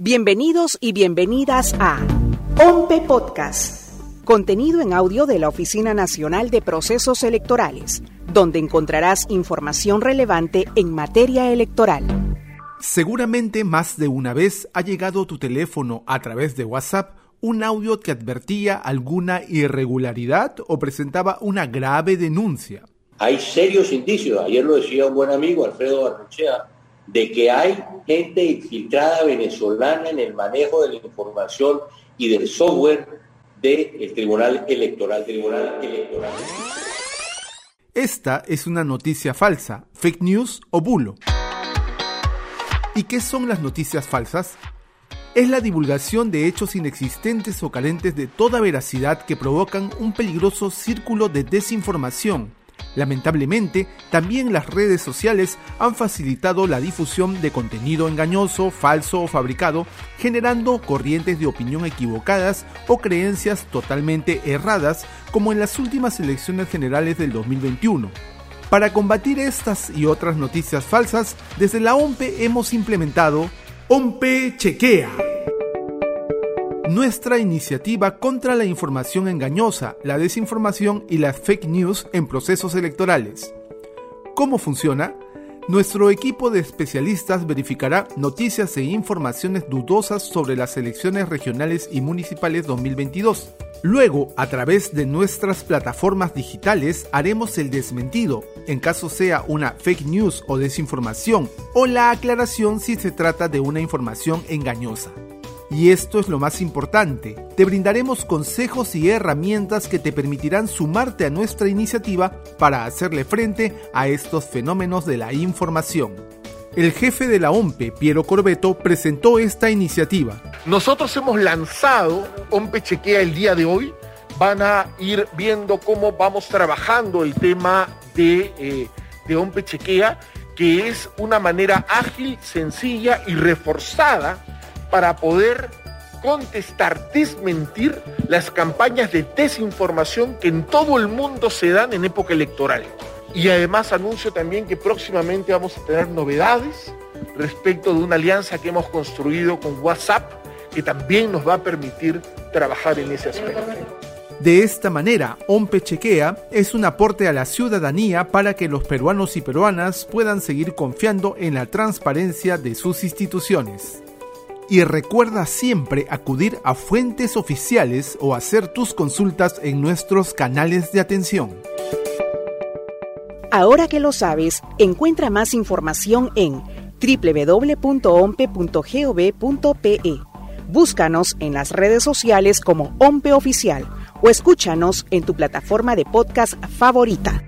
Bienvenidos y bienvenidas a OMPE Podcast, contenido en audio de la Oficina Nacional de Procesos Electorales, donde encontrarás información relevante en materia electoral. Seguramente más de una vez ha llegado a tu teléfono a través de WhatsApp un audio que advertía alguna irregularidad o presentaba una grave denuncia. Hay serios indicios, ayer lo decía un buen amigo, Alfredo Barruchea, de que hay gente infiltrada venezolana en el manejo de la información y del software del Tribunal Electoral. Esta es una noticia falsa, fake news o bulo. ¿Y qué son las noticias falsas? Es la divulgación de hechos inexistentes o carentes de toda veracidad que provocan un peligroso círculo de desinformación Lamentablemente, también las redes sociales han facilitado la difusión de contenido engañoso, falso o fabricado, generando corrientes de opinión equivocadas o creencias totalmente erradas, como en las últimas elecciones generales del 2021. Para combatir estas y otras noticias falsas, desde la OMPE hemos implementado OMPE Chequea nuestra iniciativa contra la información engañosa, la desinformación y las fake news en procesos electorales. ¿Cómo funciona? Nuestro equipo de especialistas verificará noticias e informaciones dudosas sobre las elecciones regionales y municipales 2022. Luego, a través de nuestras plataformas digitales, haremos el desmentido, en caso sea una fake news o desinformación, o la aclaración si se trata de una información engañosa. Y esto es lo más importante, te brindaremos consejos y herramientas que te permitirán sumarte a nuestra iniciativa para hacerle frente a estos fenómenos de la información. El jefe de la OMPE, Piero Corbeto, presentó esta iniciativa. Nosotros hemos lanzado OMPE Chequea el día de hoy. Van a ir viendo cómo vamos trabajando el tema de, eh, de OMPE Chequea, que es una manera ágil, sencilla y reforzada para poder contestar, desmentir las campañas de desinformación que en todo el mundo se dan en época electoral. Y además anuncio también que próximamente vamos a tener novedades respecto de una alianza que hemos construido con WhatsApp que también nos va a permitir trabajar en ese aspecto. De esta manera, OMPE Chequea es un aporte a la ciudadanía para que los peruanos y peruanas puedan seguir confiando en la transparencia de sus instituciones y recuerda siempre acudir a fuentes oficiales o hacer tus consultas en nuestros canales de atención. Ahora que lo sabes, encuentra más información en www.ompe.gov.pe. Búscanos en las redes sociales como OMPE Oficial o escúchanos en tu plataforma de podcast favorita.